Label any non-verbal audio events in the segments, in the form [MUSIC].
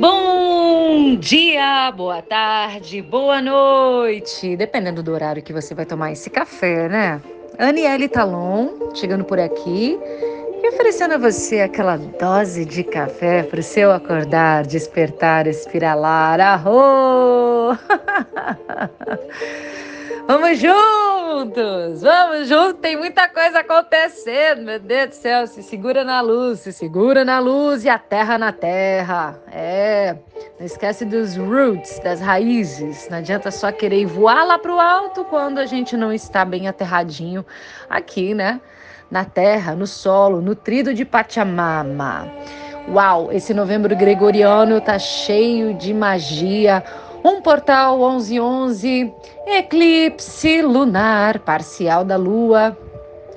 Bom dia, boa tarde, boa noite, dependendo do horário que você vai tomar esse café, né? Aniele Talon, chegando por aqui e oferecendo a você aquela dose de café para o seu acordar, despertar, espiralar. Arro! [LAUGHS] Vamos juntos! Vamos juntos! Tem muita coisa acontecendo, meu Deus do céu! Se segura na luz, se segura na luz e a terra na terra. É, não esquece dos roots, das raízes. Não adianta só querer voar lá pro alto quando a gente não está bem aterradinho aqui, né? Na terra, no solo, nutrido de Pachamama. Uau, esse novembro gregoriano tá cheio de magia um portal 1111, eclipse lunar parcial da Lua.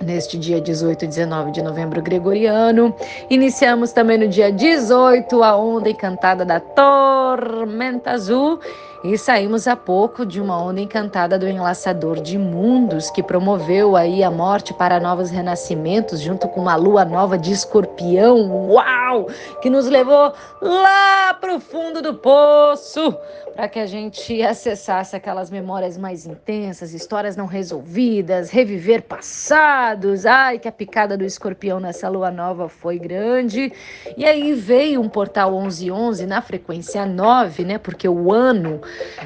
Neste dia 18 e 19 de novembro gregoriano, iniciamos também no dia 18 a onda encantada da tormenta azul e saímos há pouco de uma onda encantada do enlaçador de mundos, que promoveu aí a morte para novos renascimentos, junto com uma lua nova de escorpião, uau! Que nos levou lá para o fundo do poço, para que a gente acessasse aquelas memórias mais intensas, histórias não resolvidas, reviver passados. Ai, que a picada do escorpião nessa lua nova foi grande. E aí veio um portal 1111 na frequência 9, né? Porque o ano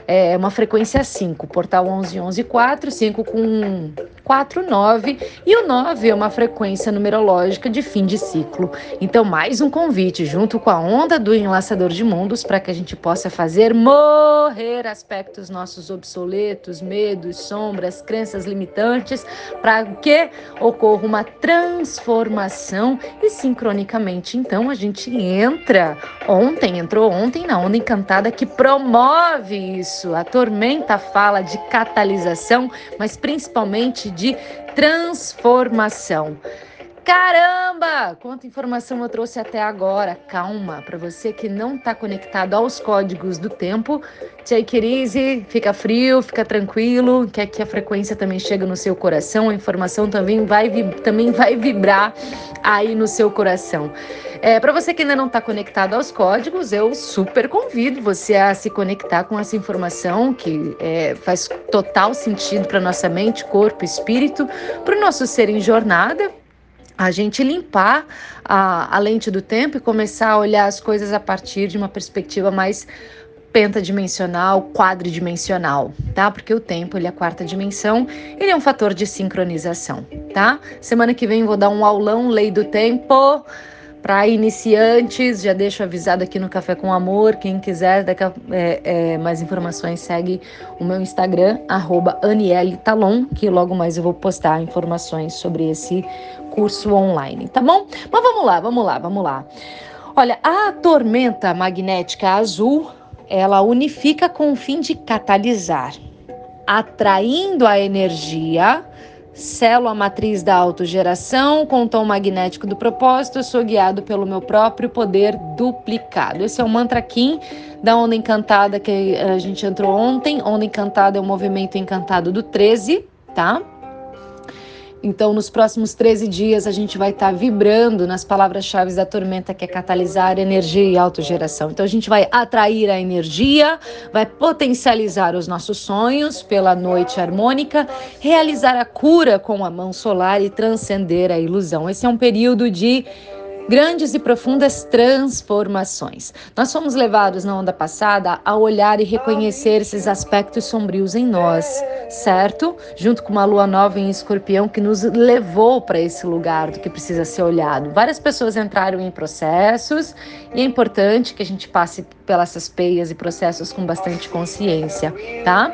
é uma frequência 5, portal 11, 11, 4, 5 com 4, 9, e o 9 é uma frequência numerológica de fim de ciclo. Então, mais um convite, junto com a onda do enlaçador de mundos, para que a gente possa fazer morrer aspectos nossos obsoletos, medos, sombras, crenças limitantes, para que ocorra uma transformação e sincronicamente, então, a gente entra. Ontem, entrou ontem na onda encantada que promove isso. A tormenta fala de catalisação, mas principalmente de transformação. Caramba! Quanta informação eu trouxe até agora. Calma, para você que não está conectado aos códigos do tempo, take it easy, fica frio, fica tranquilo, que aqui a frequência também chega no seu coração, a informação também vai, também vai vibrar aí no seu coração. É, para você que ainda não está conectado aos códigos, eu super convido você a se conectar com essa informação que é, faz total sentido para nossa mente, corpo, espírito, para o nosso ser em jornada a gente limpar a, a lente do tempo e começar a olhar as coisas a partir de uma perspectiva mais pentadimensional, quadridimensional, tá? Porque o tempo, ele é a quarta dimensão, ele é um fator de sincronização, tá? Semana que vem vou dar um aulão Lei do Tempo para iniciantes, já deixo avisado aqui no Café com Amor. Quem quiser a, é, é, mais informações, segue o meu Instagram, Talon, que logo mais eu vou postar informações sobre esse curso online, tá bom? Mas vamos lá, vamos lá, vamos lá. Olha, a tormenta magnética azul, ela unifica com o fim de catalisar, atraindo a energia Selo a matriz da autogeração com tom magnético do propósito, sou guiado pelo meu próprio poder duplicado. Esse é o mantra Kim da Onda Encantada que a gente entrou ontem. Onda Encantada é o movimento encantado do 13, tá? Então, nos próximos 13 dias, a gente vai estar tá vibrando nas palavras-chave da tormenta, que é catalisar energia e autogeração. Então, a gente vai atrair a energia, vai potencializar os nossos sonhos pela noite harmônica, realizar a cura com a mão solar e transcender a ilusão. Esse é um período de grandes e profundas transformações. Nós fomos levados na onda passada a olhar e reconhecer esses aspectos sombrios em nós, certo? Junto com uma lua nova em escorpião que nos levou para esse lugar do que precisa ser olhado. Várias pessoas entraram em processos e é importante que a gente passe pelas peias e processos com bastante consciência, tá?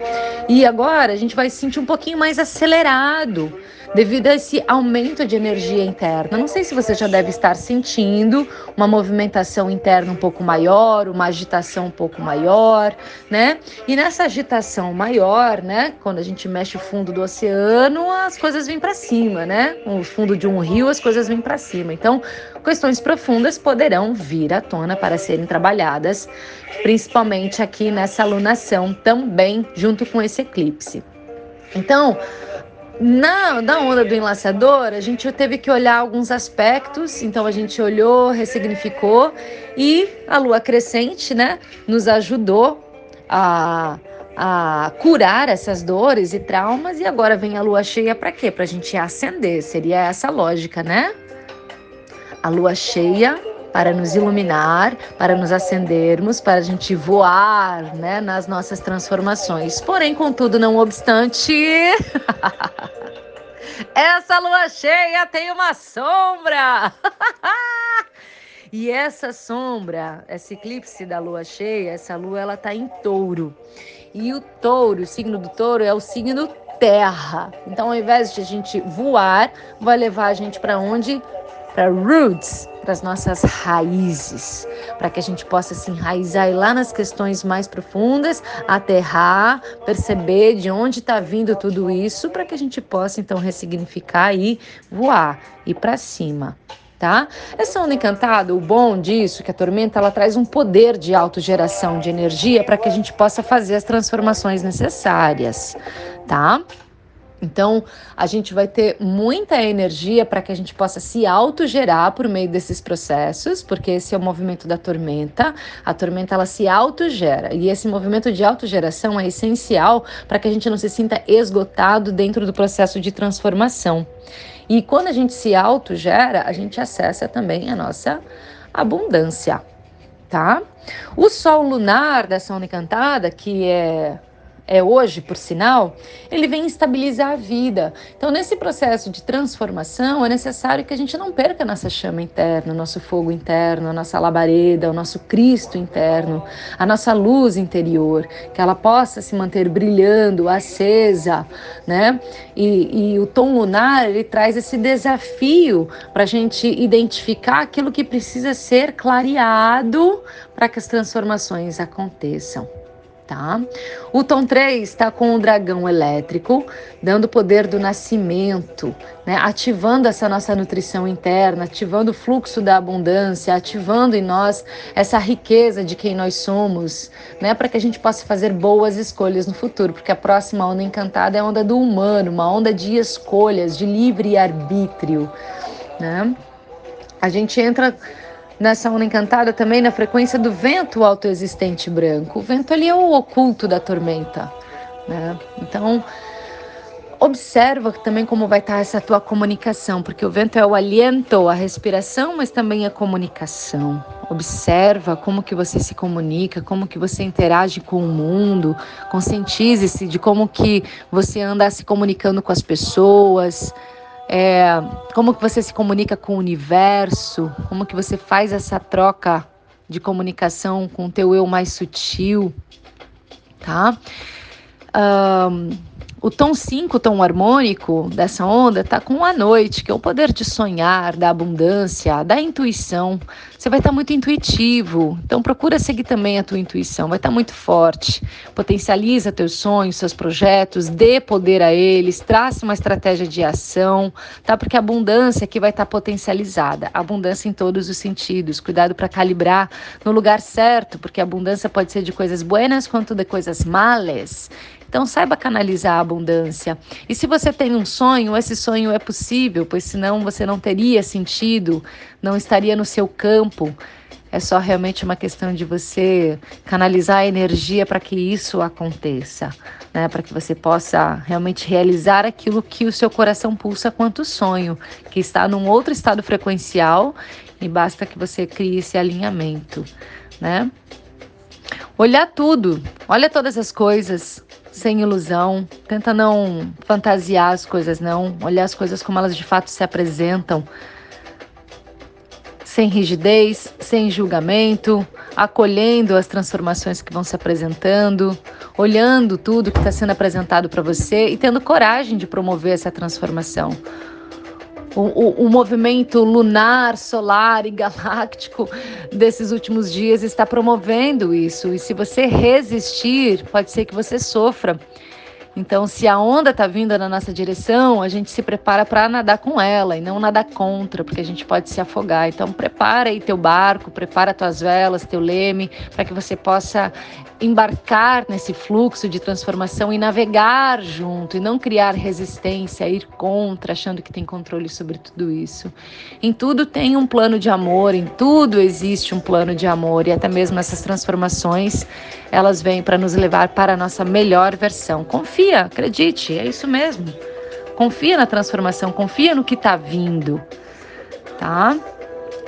E agora a gente vai se sentir um pouquinho mais acelerado devido a esse aumento de energia interna. Não sei se você já deve estar sentindo uma movimentação interna um pouco maior, uma agitação um pouco maior, né? E nessa agitação maior, né, quando a gente mexe o fundo do oceano, as coisas vêm para cima, né? O fundo de um rio, as coisas vêm para cima. Então, questões profundas poderão vir à tona para serem trabalhadas, principalmente aqui nessa alunação também junto com esse eclipse. Então, na, na onda do enlaçador, a gente teve que olhar alguns aspectos, então a gente olhou, ressignificou e a lua crescente, né, nos ajudou a, a curar essas dores e traumas, e agora vem a lua cheia para quê? Para a gente acender, seria essa lógica, né? A lua cheia para nos iluminar, para nos acendermos, para a gente voar né, nas nossas transformações. Porém, contudo, não obstante, [LAUGHS] essa lua cheia tem uma sombra. [LAUGHS] e essa sombra, esse eclipse da lua cheia, essa lua, ela está em touro. E o touro, o signo do touro é o signo terra. Então, ao invés de a gente voar, vai levar a gente para onde? Para roots, para as nossas raízes, para que a gente possa se enraizar lá nas questões mais profundas, aterrar, perceber de onde está vindo tudo isso, para que a gente possa então ressignificar e voar, ir para cima. Tá? Essa onda encantada, o bom disso, que a tormenta ela traz um poder de autogeração de energia para que a gente possa fazer as transformações necessárias, tá? Então, a gente vai ter muita energia para que a gente possa se autogerar por meio desses processos, porque esse é o movimento da tormenta. A tormenta ela se autogera e esse movimento de autogeração é essencial para que a gente não se sinta esgotado dentro do processo de transformação. E quando a gente se autogera, a gente acessa também a nossa abundância, tá? O sol lunar dessa onda encantada, que é é hoje, por sinal, ele vem estabilizar a vida. Então, nesse processo de transformação, é necessário que a gente não perca a nossa chama interna, nosso fogo interno, a nossa labareda, o nosso Cristo interno, a nossa luz interior, que ela possa se manter brilhando, acesa, né? E, e o tom lunar, ele traz esse desafio para a gente identificar aquilo que precisa ser clareado para que as transformações aconteçam tá? O tom 3 está com o dragão elétrico, dando poder do nascimento, né? ativando essa nossa nutrição interna, ativando o fluxo da abundância, ativando em nós essa riqueza de quem nós somos, né? para que a gente possa fazer boas escolhas no futuro, porque a próxima onda encantada é a onda do humano, uma onda de escolhas, de livre arbítrio. Né? A gente entra nessa onda encantada também na frequência do vento autoexistente branco. O vento ali é o oculto da tormenta, né? Então, observa também como vai estar essa tua comunicação, porque o vento é o aliento, a respiração, mas também a comunicação. Observa como que você se comunica, como que você interage com o mundo, conscientize-se de como que você anda se comunicando com as pessoas, é, como que você se comunica com o universo, como que você faz essa troca de comunicação com o teu eu mais sutil, tá? Um, o tom 5, o tom harmônico dessa onda, tá com a noite, que é o poder de sonhar, da abundância, da intuição. Você vai estar tá muito intuitivo, então procura seguir também a tua intuição, vai estar tá muito forte. Potencializa teus sonhos, seus projetos, dê poder a eles, traça uma estratégia de ação, tá? Porque a abundância aqui vai estar tá potencializada, abundância em todos os sentidos. Cuidado para calibrar no lugar certo, porque a abundância pode ser de coisas buenas quanto de coisas males. Então saiba canalizar a abundância. E se você tem um sonho, esse sonho é possível, pois senão você não teria sentido, não estaria no seu campo. É só realmente uma questão de você canalizar a energia para que isso aconteça, né? Para que você possa realmente realizar aquilo que o seu coração pulsa quanto sonho, que está num outro estado frequencial e basta que você crie esse alinhamento, né? Olhar tudo, olha todas as coisas, sem ilusão, tenta não fantasiar as coisas, não, olhar as coisas como elas de fato se apresentam, sem rigidez, sem julgamento, acolhendo as transformações que vão se apresentando, olhando tudo que está sendo apresentado para você e tendo coragem de promover essa transformação o, o, o, movimento lunar, solar e galáctico desses últimos dias está promovendo isso. E se você resistir, pode ser que você sofra. Então, se a onda está vindo na nossa direção, a gente se prepara para nadar com ela e não nadar contra, porque a gente pode se afogar. Então, prepara aí teu barco, prepara tuas velas, teu leme, para que você possa embarcar nesse fluxo de transformação e navegar junto e não criar resistência, ir contra, achando que tem controle sobre tudo isso. Em tudo tem um plano de amor, em tudo existe um plano de amor e até mesmo essas transformações, elas vêm para nos levar para a nossa melhor versão. Confia, acredite, é isso mesmo. Confia na transformação, confia no que está vindo, tá?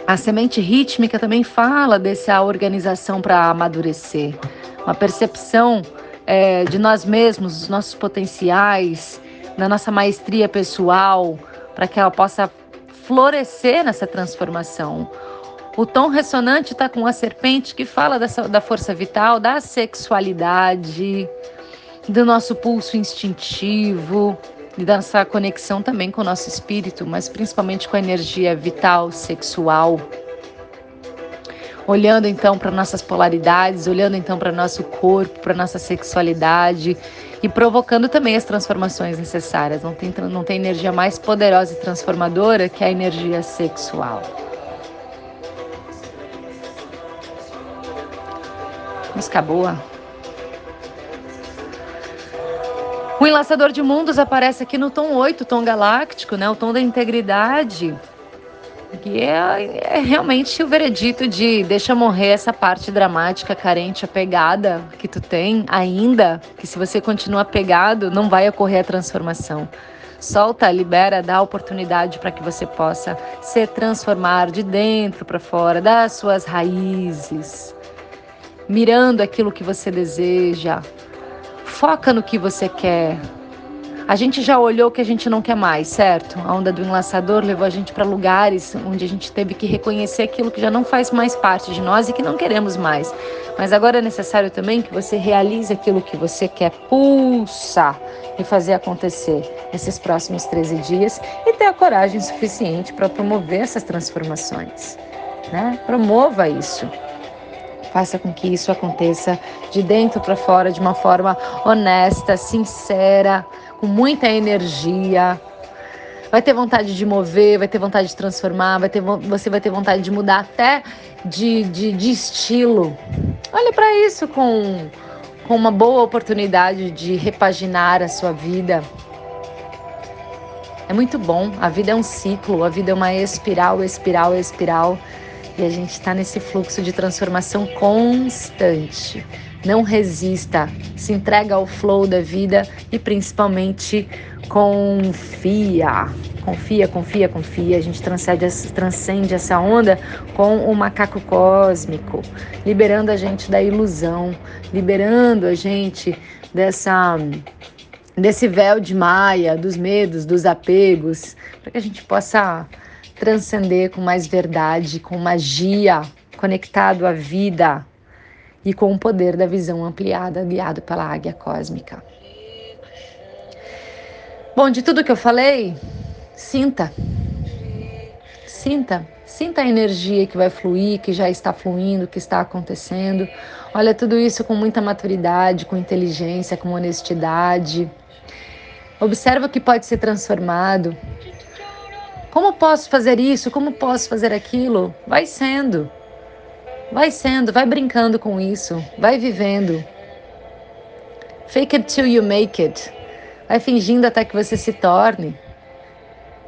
A semente rítmica também fala dessa organização para amadurecer uma percepção é, de nós mesmos, dos nossos potenciais, da nossa maestria pessoal, para que ela possa florescer nessa transformação. O tom ressonante está com a serpente que fala dessa, da força vital, da sexualidade, do nosso pulso instintivo e dessa conexão também com o nosso espírito, mas principalmente com a energia vital, sexual olhando então para nossas polaridades, olhando então para nosso corpo, para nossa sexualidade e provocando também as transformações necessárias. Não tem, não tem energia mais poderosa e transformadora que a energia sexual. Música boa. O enlaçador de mundos aparece aqui no tom 8, tom galáctico, né? O tom da integridade que é, é, realmente o veredito de deixa morrer essa parte dramática, carente, apegada que tu tem ainda, que se você continuar apegado, não vai ocorrer a transformação. Solta, libera, dá oportunidade para que você possa se transformar de dentro para fora, das suas raízes, mirando aquilo que você deseja. Foca no que você quer, a gente já olhou o que a gente não quer mais, certo? A onda do enlaçador levou a gente para lugares onde a gente teve que reconhecer aquilo que já não faz mais parte de nós e que não queremos mais. Mas agora é necessário também que você realize aquilo que você quer pulsar e fazer acontecer nesses próximos 13 dias e ter a coragem suficiente para promover essas transformações. Né? Promova isso. Faça com que isso aconteça de dentro para fora de uma forma honesta, sincera, com muita energia. Vai ter vontade de mover, vai ter vontade de transformar, vai ter, você vai ter vontade de mudar até de, de, de estilo. Olha para isso com, com uma boa oportunidade de repaginar a sua vida. É muito bom. A vida é um ciclo, a vida é uma espiral, espiral, espiral. E a gente está nesse fluxo de transformação constante. Não resista, se entrega ao flow da vida e principalmente confia. Confia, confia, confia. A gente transcende, transcende essa onda com o macaco cósmico, liberando a gente da ilusão, liberando a gente dessa desse véu de maia, dos medos, dos apegos, para que a gente possa transcender com mais verdade, com magia, conectado à vida e com o poder da visão ampliada, guiado pela águia cósmica. Bom, de tudo que eu falei, sinta. Sinta, sinta a energia que vai fluir, que já está fluindo, que está acontecendo. Olha tudo isso com muita maturidade, com inteligência, com honestidade. Observa o que pode ser transformado. Como posso fazer isso? Como posso fazer aquilo? Vai sendo. Vai sendo, vai brincando com isso, vai vivendo. Fake it till you make it. Vai fingindo até que você se torne.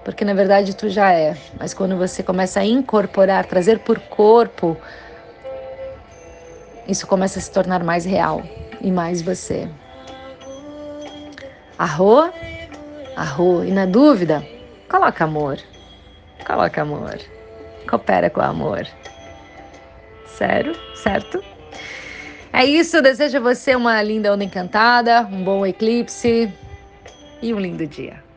Porque na verdade tu já é. Mas quando você começa a incorporar, trazer por corpo, isso começa a se tornar mais real e mais você. Arro, arro. E na dúvida, coloca amor. Coloca amor. Coopera com o amor. Sério? Certo? É isso. Desejo a você uma linda onda encantada, um bom eclipse e um lindo dia.